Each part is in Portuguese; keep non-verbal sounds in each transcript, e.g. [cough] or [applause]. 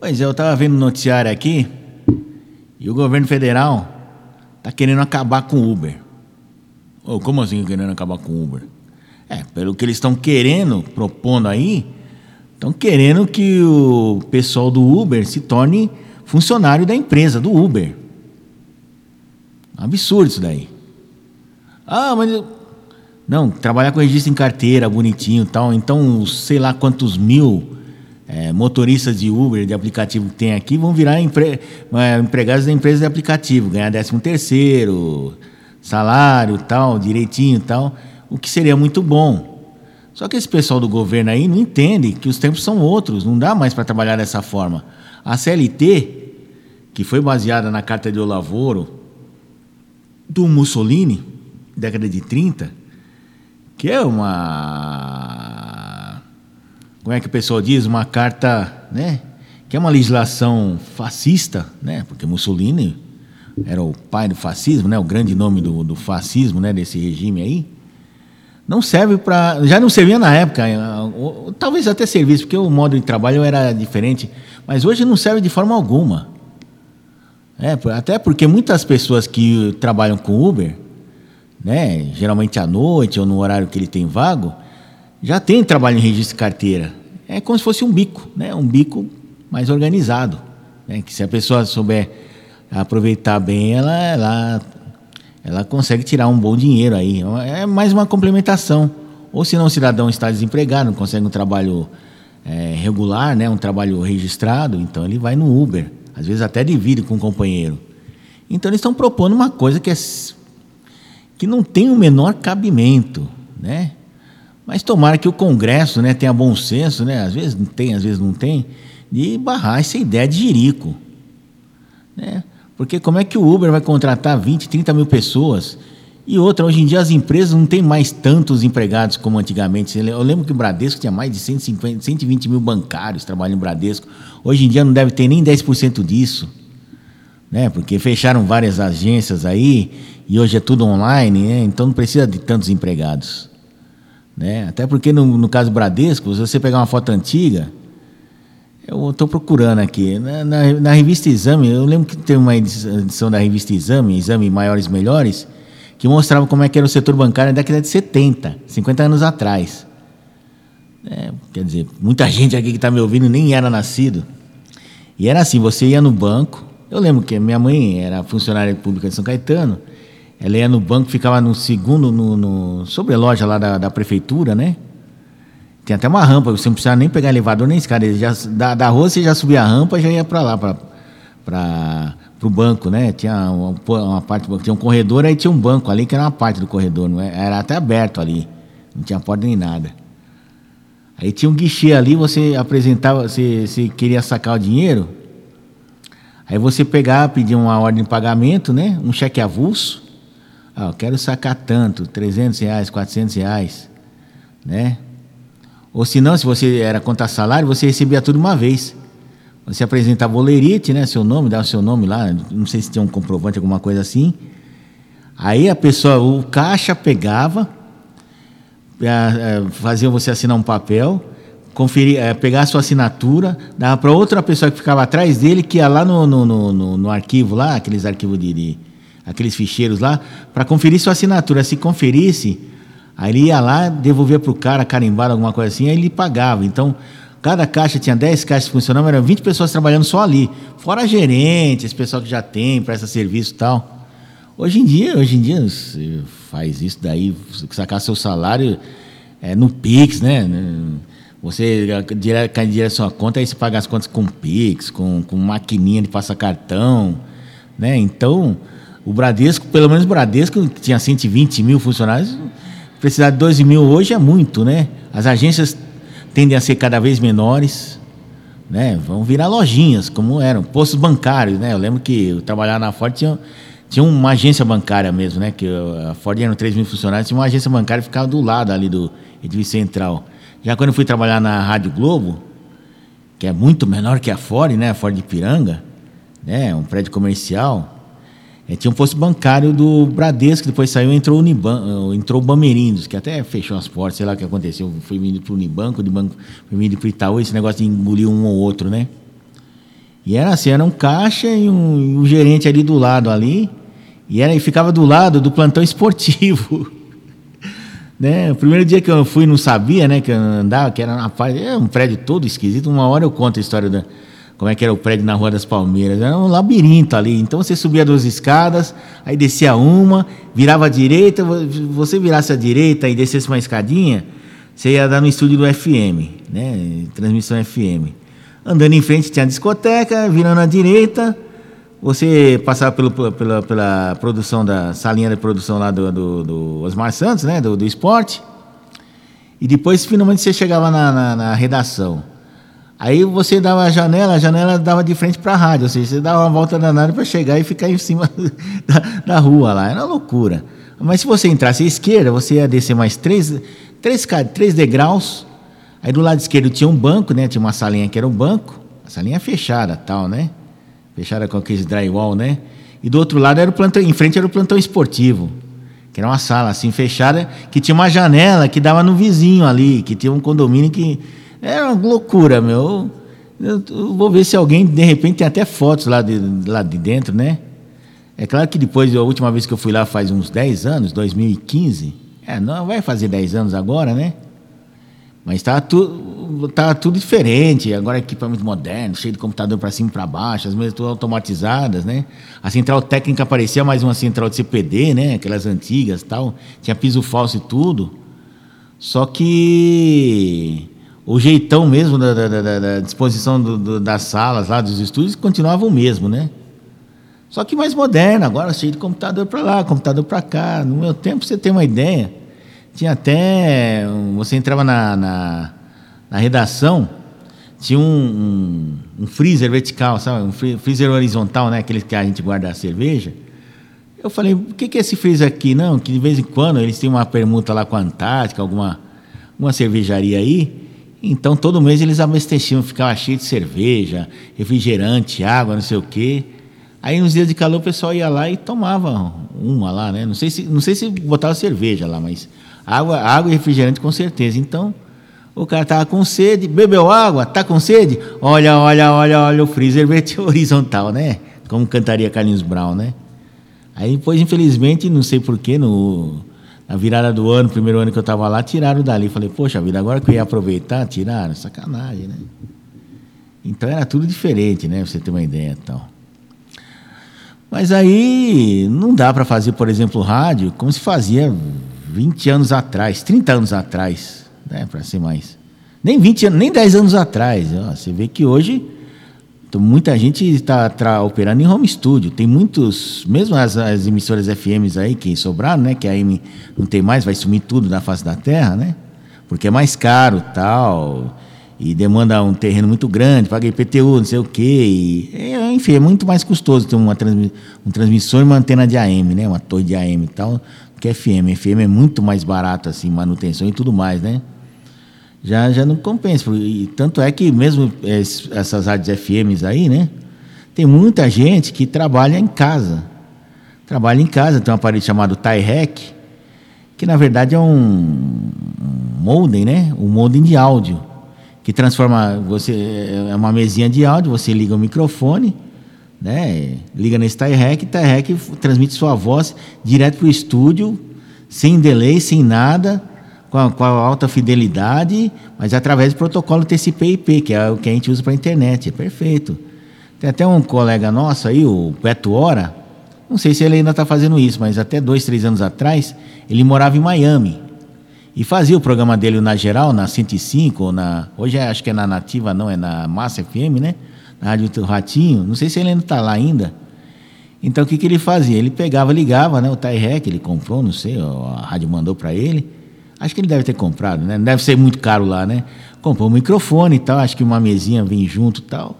Pois é, eu estava vendo o noticiário aqui e o governo federal está querendo acabar com o Uber. Oh, como assim querendo acabar com o Uber? É, pelo que eles estão querendo, propondo aí, estão querendo que o pessoal do Uber se torne funcionário da empresa, do Uber. Absurdo isso daí. Ah, mas. eu- Não, trabalhar com registro em carteira, bonitinho e tal. Então, sei lá quantos mil eh, motoristas de Uber, de aplicativo que tem aqui, vão virar empre- eh, empregados da empresa de aplicativo, ganhar 13 terceiro, salário tal, direitinho tal, o que seria muito bom. Só que esse pessoal do governo aí não entende que os tempos são outros, não dá mais para trabalhar dessa forma. A CLT, que foi baseada na Carta de Olavoro do Mussolini, década de 30, que é uma. Como é que o pessoal diz? Uma carta, né? Que é uma legislação fascista, né? Porque Mussolini era o pai do fascismo, né? O grande nome do, do fascismo, né? Desse regime aí. Não serve para. Já não servia na época, talvez até servisse, porque o modo de trabalho era diferente, mas hoje não serve de forma alguma. É, até porque muitas pessoas que trabalham com Uber, né, geralmente à noite ou no horário que ele tem vago, já tem trabalho em registro de carteira. É como se fosse um bico, né, um bico mais organizado, né, que se a pessoa souber aproveitar bem, ela, ela, ela consegue tirar um bom dinheiro aí. É mais uma complementação. Ou se não o cidadão está desempregado, não consegue um trabalho é, regular, né, um trabalho registrado, então ele vai no Uber. Às vezes até divide com o companheiro. Então eles estão propondo uma coisa que, é, que não tem o menor cabimento, né? Mas tomara que o Congresso né, tenha bom senso, né? às vezes tem, às vezes não tem, de barrar essa ideia de jirico. Né? Porque como é que o Uber vai contratar 20, 30 mil pessoas? E outra, hoje em dia as empresas não têm mais tantos empregados como antigamente. Eu lembro que o Bradesco tinha mais de 150, 120 mil bancários trabalhando no Bradesco. Hoje em dia não deve ter nem 10% disso. Né? Porque fecharam várias agências aí e hoje é tudo online, né? então não precisa de tantos empregados. Né? Até porque no, no caso do Bradesco, se você pegar uma foto antiga, eu estou procurando aqui. Na, na, na revista Exame, eu lembro que tem uma edição da revista Exame, Exame Maiores Melhores, que mostrava como é que era o setor bancário na década de 70, 50 anos atrás. É, quer dizer, muita gente aqui que está me ouvindo nem era nascido. E era assim, você ia no banco. Eu lembro que minha mãe era funcionária pública de São Caetano. Ela ia no banco, ficava no segundo, no, no sobre a loja lá da, da prefeitura, né? Tem até uma rampa, você não precisava nem pegar elevador nem escada. Já, da, da rua você já subia a rampa e já ia para lá, para o banco, né? Tinha uma, uma parte, tinha um corredor, aí tinha um banco ali que era uma parte do corredor, não é? era até aberto ali, não tinha porta nem nada. Aí tinha um guichê ali, você apresentava, você, você queria sacar o dinheiro, aí você pegava, pedia uma ordem de pagamento, né? Um cheque avulso. Ah, quero sacar tanto, 300 reais, 400 reais, né? Ou se não, se você era contar salário, você recebia tudo uma vez. Você apresentava o lerite, né? Seu nome, dava seu nome lá, não sei se tinha um comprovante, alguma coisa assim. Aí a pessoa, o caixa pegava, fazia você assinar um papel, conferir, pegar a sua assinatura, dava para outra pessoa que ficava atrás dele, que ia lá no, no, no, no arquivo, lá, aqueles arquivos de, de aqueles ficheiros lá, para conferir sua assinatura. Se conferisse, aí ele ia lá, devolvia para o cara, carimbado, alguma coisa assim, aí ele pagava. Então, cada caixa tinha 10 caixas que funcionavam, eram 20 pessoas trabalhando só ali. Fora gerente, esse pessoal que já tem, presta serviço e tal. Hoje em dia, hoje em dia, você faz isso daí, sacar seu salário é, no Pix, né? Você cai direto à sua conta, aí você paga as contas com Pix, com, com maquininha de passar cartão, né? Então, o Bradesco, pelo menos o Bradesco, que tinha 120 mil funcionários, precisar de 12 mil hoje é muito, né? As agências tendem a ser cada vez menores, né? Vão virar lojinhas, como eram, postos bancários, né? Eu lembro que eu trabalhava na Ford, tinha, tinha uma agência bancária mesmo, né? Que a Ford eram 3 mil funcionários, tinha uma agência bancária que ficava do lado ali do edifício central. Já quando eu fui trabalhar na Rádio Globo, que é muito menor que a Ford, né? A Ford de Piranga, né? Um prédio comercial. É, tinha um posto bancário do Bradesco, depois saiu entrou o Uniban, entrou o Bamerindos, que até fechou as portas, sei lá o que aconteceu. Foi vindo para o Unibanco, de banco, foi vindo para o Itaú, esse negócio de engolir um ou outro, né? E era assim, era um caixa e um, um gerente ali do lado ali. E, era, e ficava do lado do plantão esportivo. [laughs] né? O primeiro dia que eu fui não sabia, né? Que eu andava, que era uma, é um prédio todo esquisito. Uma hora eu conto a história da como é que era o prédio na Rua das Palmeiras. Era um labirinto ali. Então você subia duas escadas, aí descia uma, virava à direita, você virasse à direita e descesse uma escadinha, você ia dar no estúdio do FM, né? Transmissão FM. Andando em frente tinha a discoteca, virando à direita, você passava pelo, pela, pela produção da salinha de produção lá do, do, do Osmar Santos, né? Do, do esporte. E depois finalmente você chegava na, na, na redação. Aí você dava a janela, a janela dava de frente para a rádio, ou seja, você dava uma volta danada para chegar e ficar em cima [laughs] da, da, rua lá. Era uma loucura. Mas se você entrasse à esquerda, você ia descer mais três, três, três degraus. Aí do lado esquerdo tinha um banco, né? Tinha uma salinha que era um banco. A salinha fechada, tal, né? Fechada com aqueles drywall, né? E do outro lado era o plantão, em frente era o plantão esportivo, que era uma sala assim fechada, que tinha uma janela que dava no vizinho ali, que tinha um condomínio que é uma loucura, meu. Eu, eu vou ver se alguém, de repente, tem até fotos lá de, lá de dentro, né? É claro que depois, a última vez que eu fui lá faz uns 10 anos, 2015. É, não vai fazer 10 anos agora, né? Mas estava tudo, tava tudo diferente. Agora equipamento moderno, cheio de computador para cima e para baixo, as mesas todas automatizadas, né? A central técnica parecia mais uma central de CPD, né? Aquelas antigas tal. Tinha piso falso e tudo. Só que o jeitão mesmo da, da, da, da disposição do, do, das salas lá, dos estúdios, continuava o mesmo, né? Só que mais moderno, agora cheio de computador para lá, computador para cá. No meu tempo, você tem uma ideia, tinha até. Você entrava na, na, na redação, tinha um, um, um, freezer vertical, sabe? Um freezer horizontal, né? Aquele que a gente guarda a cerveja. Eu falei, o que, que é esse freezer aqui? Não, que de vez em quando eles têm uma permuta lá com a Antártica, alguma uma cervejaria aí. Então, todo mês eles abasteciam, ficava cheio de cerveja, refrigerante, água, não sei o quê. Aí, nos dias de calor, o pessoal ia lá e tomava uma lá, né? Não sei se, não sei se botava cerveja lá, mas água, água e refrigerante com certeza. Então, o cara tava com sede, bebeu água, tá com sede? Olha, olha, olha, olha o freezer [laughs] horizontal, né? Como cantaria Carlinhos Brown, né? Aí depois, infelizmente, não sei porquê, no a virada do ano, primeiro ano que eu estava lá, tiraram dali. Falei, poxa vida, agora que eu ia aproveitar, tiraram. Sacanagem, né? Então era tudo diferente, né? Pra você ter uma ideia e tal. Mas aí não dá para fazer, por exemplo, rádio como se fazia 20 anos atrás, 30 anos atrás, né? Para ser mais. Nem 20 anos, nem 10 anos atrás. Ó, você vê que hoje então, muita gente está operando em home studio. Tem muitos, mesmo as, as, emissoras FMs aí que sobraram, né? Que a AM não tem mais, vai sumir tudo da face da terra, né? Porque é mais caro tal. E demanda um terreno muito grande, paga IPTU, não sei o quê. E, é, enfim, é muito mais custoso ter uma transmi transmissor e uma antena de AM, né? Uma torre de AM e tal, que FM. FM é muito mais barato, assim, manutenção e tudo mais, né? Já, já não compensa. E tanto é que mesmo essas rádios FMs aí, né? Tem muita gente que trabalha em casa. Trabalha em casa, tem um aparelho chamado Tyrec, que na verdade é um, modem, né? Um modem de áudio, que transforma você é uma mesinha de áudio, você liga o microfone, né? Liga nesse Tyrec, Tyrec transmite sua voz direto para o estúdio, sem delay, sem nada com a, com alta fidelidade, mas através do protocolo TCP/IP, que é o que a gente usa para a internet. É perfeito. Tem até um colega nosso aí, o Beto Hora, não sei se ele ainda está fazendo isso, mas até dois, três anos atrás, ele morava em Miami. E fazia o programa dele na geral, na 105, ou na. Hoje é, acho que é na Nativa, não, é na Massa FM, né? Na Rádio Ratinho. Não sei se ele ainda está lá ainda. Então o que, que ele fazia? Ele pegava, ligava, né? O Tairec, ele comprou, não sei, a rádio mandou para ele Acho que ele deve ter comprado, né? Não deve ser muito caro lá, né? Comprou um microfone e tal, acho que uma mesinha vem junto e tal.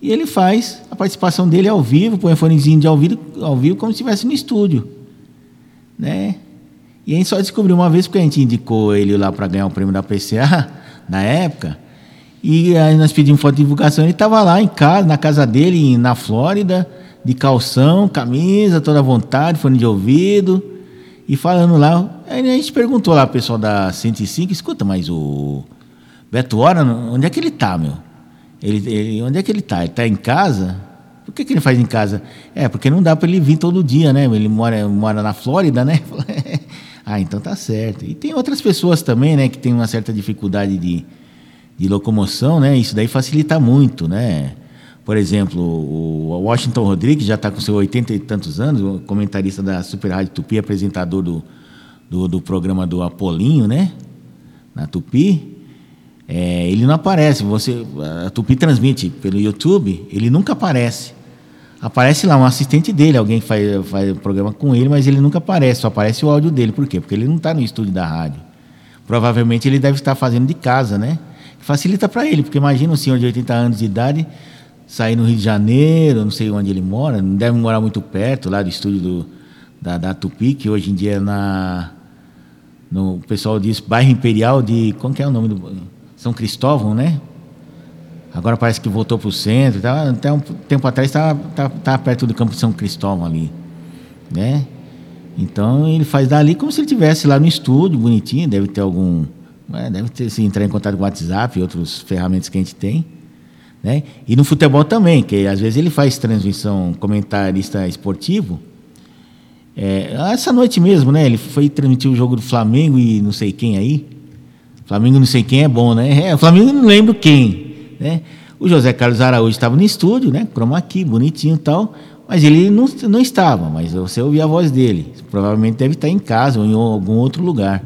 E ele faz a participação dele ao vivo, põe um fonezinho de ao vivo, ao vivo como se estivesse no estúdio. Né? E a gente só descobriu uma vez porque a gente indicou ele lá para ganhar o prêmio da PCA, [laughs] na época. E aí nós pedimos foto de divulgação, ele estava lá em casa, na casa dele, na Flórida, de calção, camisa, toda à vontade, fone de ouvido. E falando lá, a gente perguntou lá, pessoal da 105, escuta, mas o Beto Hora, onde é que ele tá, meu? Ele, ele, onde é que ele está? Ele está em casa? Por que, que ele faz em casa? É, porque não dá para ele vir todo dia, né? Ele mora, mora na Flórida, né? [laughs] ah, então tá certo. E tem outras pessoas também, né, que tem uma certa dificuldade de, de locomoção, né? Isso daí facilita muito, né? Por exemplo, o Washington Rodrigues já está com seus oitenta e tantos anos, comentarista da Super Rádio Tupi, apresentador do, do, do programa do Apolinho, né? Na Tupi. É, ele não aparece. Você, a Tupi transmite pelo YouTube, ele nunca aparece. Aparece lá um assistente dele, alguém que faz, faz o programa com ele, mas ele nunca aparece, só aparece o áudio dele. Por quê? Porque ele não está no estúdio da rádio. Provavelmente ele deve estar fazendo de casa, né? Facilita para ele, porque imagina um senhor de 80 anos de idade sair no Rio de Janeiro, não sei onde ele mora, não deve morar muito perto lá do estúdio do, da, da Tupi, que hoje em dia é na. No, o pessoal diz bairro Imperial de. Como que é o nome do. São Cristóvão, né? Agora parece que voltou para o centro. Tá, até um tempo atrás estava tá, tá perto do campo de São Cristóvão ali. Né? Então ele faz dali como se ele estivesse lá no estúdio, bonitinho, deve ter algum. É, deve ter se entrar em contato com o WhatsApp e outras ferramentas que a gente tem. Né? E no futebol também, que às vezes ele faz transmissão, comentarista esportivo. É, essa noite mesmo, né? Ele foi transmitir o jogo do Flamengo e não sei quem aí. Flamengo não sei quem é bom, né? É, o Flamengo não lembro quem, né? O José Carlos Araújo estava no estúdio, né? Chroma aqui, bonitinho e tal. Mas ele não, não estava, mas você ouvia a voz dele. Provavelmente deve estar em casa ou em algum outro lugar.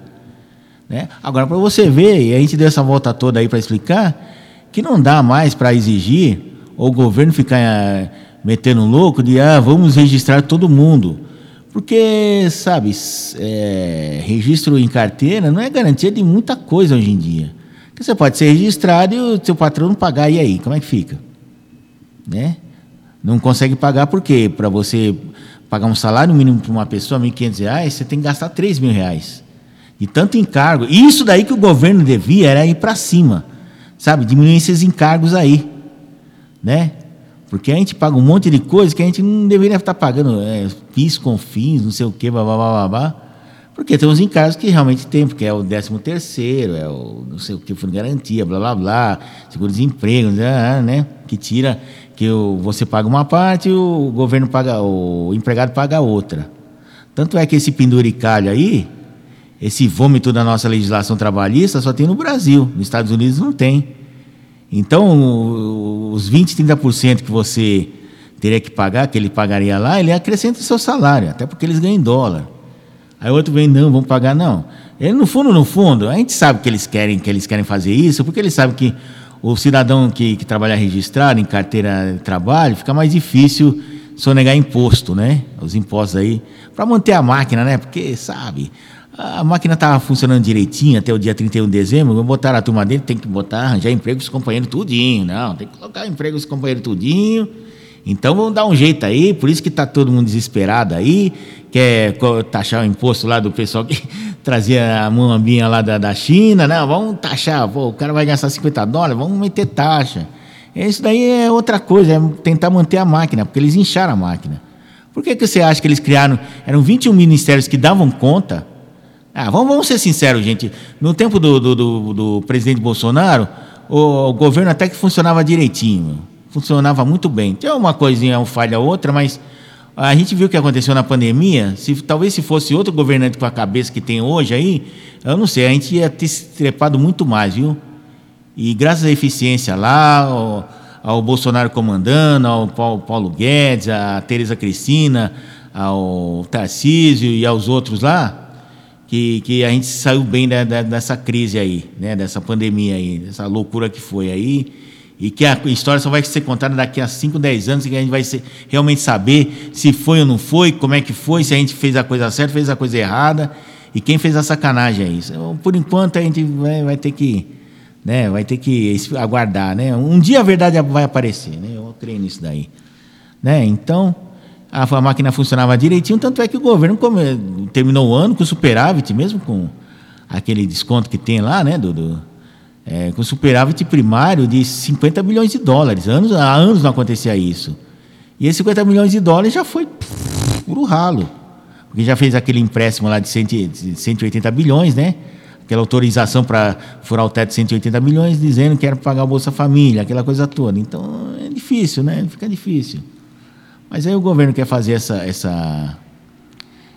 Né? Agora, para você ver, e a gente deu essa volta toda aí para explicar, que não dá mais para exigir ou o governo ficar é, metendo louco de ah, vamos registrar todo mundo. Porque, sabe, é, registro em carteira não é garantia de muita coisa hoje em dia. Porque você pode ser registrado e o seu patrão não pagar, e aí? Como é que fica? Né? Não consegue pagar por quê? Para você pagar um salário mínimo para uma pessoa, R$ 1.500, você tem que gastar R$ mil reais. De tanto encargo. Isso daí que o governo devia era ir para cima sabe, diminuir esses encargos aí, né? Porque a gente paga um monte de coisa que a gente não deveria estar pagando, é, PIS, CONFINS, não sei o quê, blá, blá, blá, blá, porque tem uns encargos que realmente tem, porque é o 13 terceiro, é o não sei o que, fundo garantia, blá, blá, blá, seguro-desemprego, né, né? Que tira, que o, você paga uma parte o governo paga, o empregado paga outra. Tanto é que esse penduricalho aí, esse vômito da nossa legislação trabalhista só tem no Brasil, nos Estados Unidos não tem. Então, os 20, 30% que você teria que pagar, que ele pagaria lá, ele acrescenta o seu salário, até porque eles ganham em dólar. Aí outro vem, não, vamos pagar, não. Ele, no fundo, no fundo, a gente sabe que eles querem, que eles querem fazer isso, porque eles sabem que o cidadão que, que trabalha registrado em carteira de trabalho fica mais difícil sonegar imposto, né? Os impostos aí, para manter a máquina, né? Porque, sabe, a máquina estava funcionando direitinho até o dia 31 de dezembro, vou botar a turma dele, tem que botar, arranjar emprego os companheiros tudinho. Não, tem que colocar emprego os companheiros tudinho. Então vamos dar um jeito aí, por isso que está todo mundo desesperado aí, quer taxar o imposto lá do pessoal que [laughs] trazia a muambinha lá da, da China, não, vamos taxar, pô, o cara vai gastar 50 dólares, vamos meter taxa. Isso daí é outra coisa, é tentar manter a máquina, porque eles incharam a máquina. Por que, que você acha que eles criaram, eram 21 ministérios que davam conta, ah, vamos, vamos ser sinceros, gente. No tempo do, do, do, do presidente Bolsonaro, o, o, governo até que funcionava direitinho. Funcionava muito bem. Tinha uma coisinha, uma falha outra, mas a gente viu o que aconteceu na pandemia. Se, talvez se fosse outro governante com a cabeça que tem hoje aí, eu não sei, a gente ia ter se trepado muito mais, viu? E graças à eficiência lá, ao, ao Bolsonaro comandando, ao Paulo, Paulo Guedes, à Tereza Cristina, ao Tarcísio e aos outros lá, que, que a gente saiu bem da, da, dessa crise aí, né? dessa pandemia aí, dessa loucura que foi aí. E que a história só vai ser contada daqui a 5, 10 anos, que a gente vai ser, realmente saber se foi ou não foi, como é que foi, se a gente fez a coisa certa, fez a coisa errada, e quem fez a sacanagem aí. Por enquanto, a gente vai, vai ter que. Né, vai ter que aguardar. Né? Um dia a verdade vai aparecer, né? eu creio nisso daí. Né? Então a, máquina funcionava direitinho, tanto é que o governo terminou o ano com superávit, mesmo com aquele desconto que tem lá, né, do, do é, com superávit primário de 50 bilhões de dólares. Anos, há anos não acontecia isso. E esses 50 milhões de dólares já foi puro ralo. Porque já fez aquele empréstimo lá de 180 bilhões, né? aquela autorização para furar o teto de 180 milhões, dizendo que era pagar o Bolsa Família, aquela coisa toda. Então é difícil, né? Fica difícil. Mas aí o governo quer fazer essa, essa,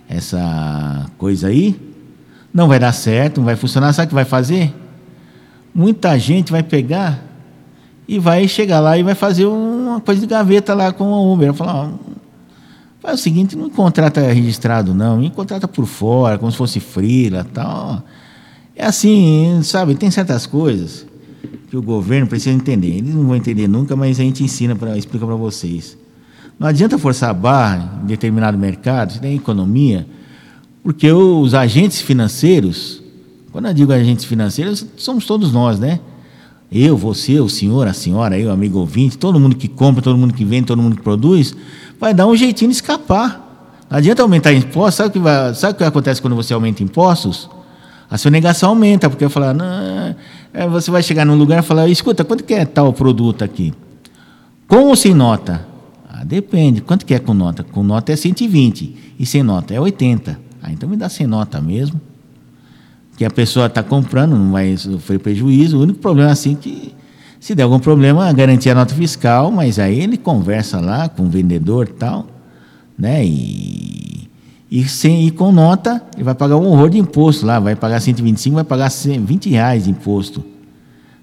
essa coisa aí, não vai dar certo, não vai funcionar. Sabe o que vai fazer? Muita gente vai pegar e vai chegar lá e vai fazer uma coisa de gaveta lá com o Uber. Vai falar, faz o seguinte, não contrata registrado não, me contrata por fora, como se fosse frila tal. É assim, sabe, tem certas coisas que o governo precisa entender. Eles não vão entender nunca, mas a gente ensina, para explica para vocês. Não adianta forçar a barra em determinado mercado, se tem economia, porque os agentes financeiros, quando eu digo agentes financeiros, somos todos nós, né? Eu, você, o senhor, a senhora, eu, amigo ouvinte, todo mundo que compra, todo mundo que vende, todo mundo que produz, vai dar um jeitinho de escapar. Não adianta aumentar impostos. Sabe o que, vai, sabe o que acontece quando você aumenta impostos? A sua negação aumenta, porque eu falar, não, é, você vai chegar num lugar e falar, escuta, quanto que é tal produto aqui? Com ou sem nota? Depende. Quanto que é com nota? Com nota é 120 e sem nota é 80. Ah, então me dá sem nota mesmo. Que a pessoa está comprando, não vai sofrer prejuízo. O único problema é assim que se der algum problema, garantir a nota fiscal, mas aí ele conversa lá com o vendedor e tal, né? E, e, sem, ir com nota, ele vai pagar um horror de imposto lá, vai pagar 125, vai pagar 20 reais de imposto.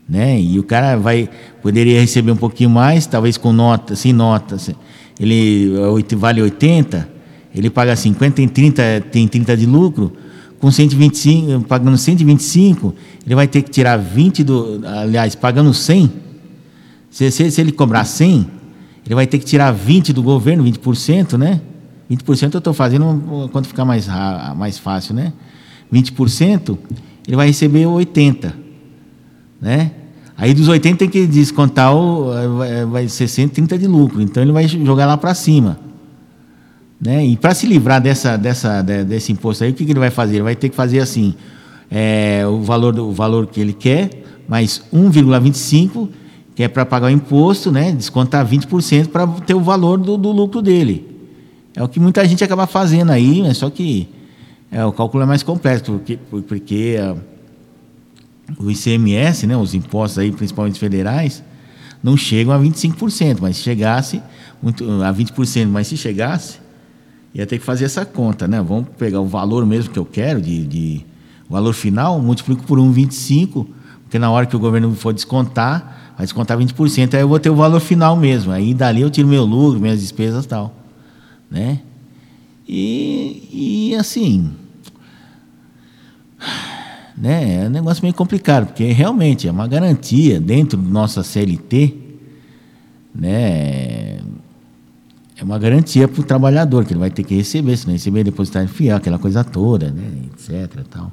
Né? E o cara vai poderia receber um pouquinho mais, talvez com nota, sem nota. Ele vale 80, ele paga 50, tem 30, tem 30 de lucro, com 125, pagando 125, ele vai ter que tirar 20 do. Aliás, pagando 100. Se, se, se ele cobrar 100, ele vai ter que tirar 20 do governo, 20%, né? 20% eu estou fazendo quanto ficar mais, mais fácil, né? 20%, ele vai receber 80, né? Aí dos 80 tem que descontar o, vai ser 130 de lucro, então ele vai jogar lá para cima. Né? E para se livrar dessa, dessa, desse imposto aí, o que, que ele vai fazer? Ele vai ter que fazer assim: é, o, valor, o valor que ele quer, mais 1,25, que é para pagar o imposto, né? descontar 20% para ter o valor do, do, lucro dele. É o que muita gente acaba fazendo aí, mas só que é, o cálculo é mais complexo, porque, porque a, o ICMS, né, os impostos aí, principalmente federais, não chegam a 25%, mas se chegasse, muito, a 20%, mas se chegasse, ia ter que fazer essa conta, né? Vamos pegar o valor mesmo que eu quero, de, de valor final, multiplico por 1,25, porque na hora que o governo for descontar, vai descontar 20%, aí eu vou ter o valor final mesmo. Aí dali eu tiro meu lucro, minhas despesas e tal. Né? E, e assim. Né, é um negócio meio complicado, porque realmente é uma garantia dentro da nossa CLT, né? é uma garantia para o trabalhador, que ele vai ter que receber, se não receber, depositar fiel, aquela coisa toda, né, etc. Tal.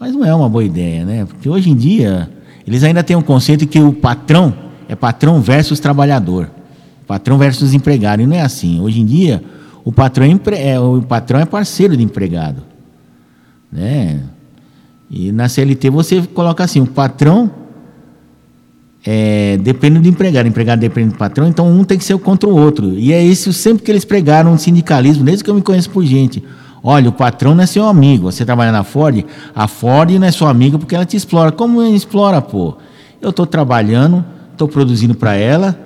Mas não é uma boa ideia, né? Porque hoje em dia, eles ainda têm um conceito que o patrão é patrão versus trabalhador. Patrão versus empregado. E não é assim. Hoje em dia, o patrão é, é, o patrão é parceiro do empregado. Né? E na CLT você coloca assim, o patrão é, depende do empregado, o empregado depende do patrão, então um tem que ser contra o outro. E é isso sempre que eles pregaram no sindicalismo, desde que eu me conheço por gente. Olha, o patrão não é seu amigo. Você trabalha na Ford, a Ford não é sua amiga porque ela te explora. Como explora, pô? Eu estou trabalhando, estou produzindo para ela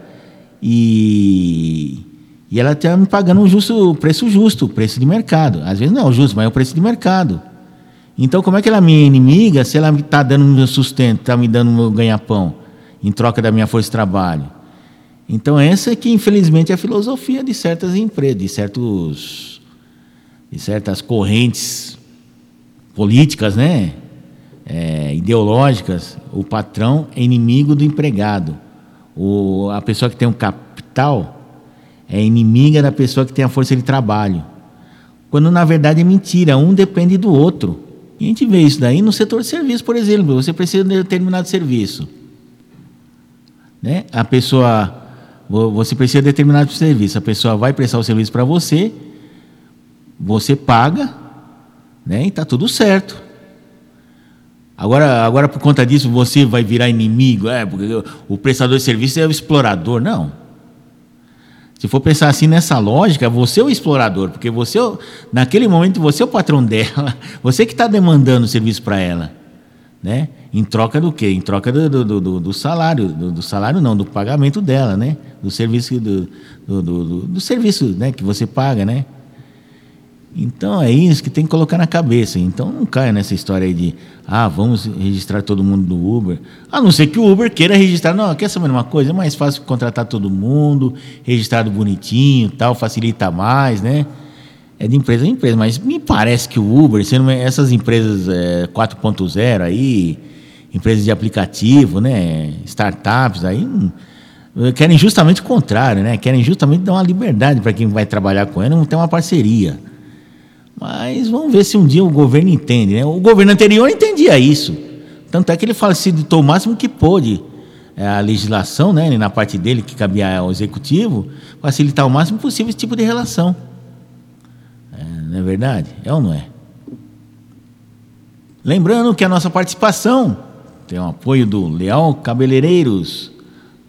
e, e ela está me pagando um justo, preço justo, preço de mercado. Às vezes não é o justo, mas é o preço de mercado. Então, como é que ela é minha inimiga se ela está dando meu sustento, está me dando meu ganha-pão? em troca da minha força de trabalho. Então, essa é que, infelizmente, é a filosofia de certas empresas, de, certos, de certas correntes políticas, né? É, ideológicas. O patrão é inimigo do empregado. O, a pessoa que tem um capital é inimiga da pessoa que tem a força de trabalho. Quando, na verdade, é mentira. Um depende do outro. E a gente vê isso daí no setor de serviço, por exemplo. Você precisa de determinado serviço. Né? A pessoa, você precisa de determinado serviço, a pessoa vai prestar o serviço para você, você paga, né? e está tudo certo. Agora, agora, por conta disso, você vai virar inimigo, é, porque o prestador de serviço é o explorador. Não. Se for pensar assim nessa lógica, você é o explorador, porque você, naquele momento, você é o patrão dela, [laughs] você que está demandando o serviço para ela. né? Em troca do quê? Em troca do, do, do, do salário, do, do, salário não, do pagamento dela, né? Do serviço do, do, do, do, serviço, né? Que você paga, né? Então é isso que tem que colocar na cabeça. Então não caia nessa história aí de ah, vamos registrar todo mundo no Uber. A não ser que o Uber queira registrar. Não, quer saber uma coisa? É mais fácil contratar todo mundo, registrado bonitinho, tal, facilita mais, né? É de empresa em empresa, mas me parece que o Uber, sendo essas empresas é, 4.0 aí, empresas de aplicativo, né, startups aí, hum, querem justamente o contrário, né? Querem justamente dar uma liberdade para quem vai trabalhar com ele, não ter uma parceria. Mas vamos ver se um dia o governo entende. Né? O governo anterior entendia isso. Tanto é que ele facilitou o máximo que pôde é, a legislação, né, na parte dele, que cabia ao executivo, facilitar o máximo possível esse tipo de relação. É, não é verdade? É ou não é? Lembrando que a nossa participação tem o apoio do Leal Cabeleireiros,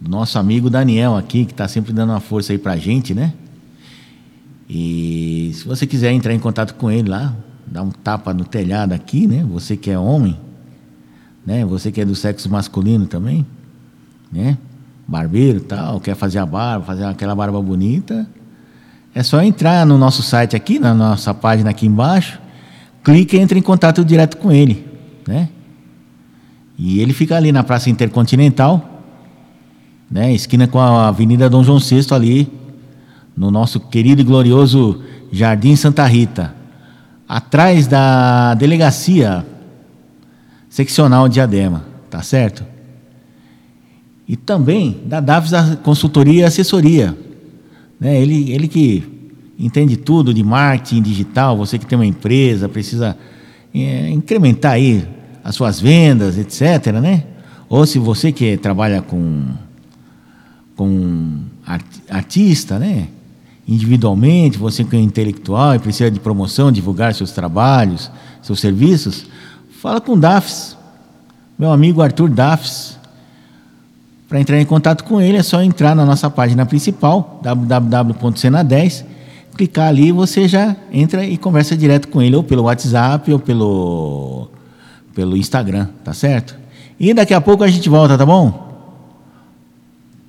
do nosso amigo Daniel aqui, que está sempre dando uma força aí para a gente, né? E se você quiser entrar em contato com ele lá, dar um tapa no telhado aqui, né? Você que é homem, né? Você que é do sexo masculino também, né? Barbeiro tal, quer fazer a barba, fazer aquela barba bonita, é só entrar no nosso site aqui, na nossa página aqui embaixo, clique e entre em contato direto com ele, né? E ele fica ali na Praça Intercontinental, né? Esquina com a Avenida Dom João VI ali, no nosso querido e glorioso Jardim Santa Rita, atrás da delegacia seccional de Adema, tá certo? E também da Davis Consultoria e Assessoria. Né? Ele, ele que entende tudo de marketing digital, você que tem uma empresa, precisa é, incrementar aí as suas vendas, etc. Né? Ou se você que trabalha com, com artista, né? Individualmente, você que é intelectual e precisa de promoção, divulgar seus trabalhos, seus serviços, fala com o DAFs, meu amigo Arthur DAFs. Para entrar em contato com ele é só entrar na nossa página principal, www.cena10, clicar ali e você já entra e conversa direto com ele, ou pelo WhatsApp ou pelo, pelo Instagram, tá certo? E daqui a pouco a gente volta, tá bom?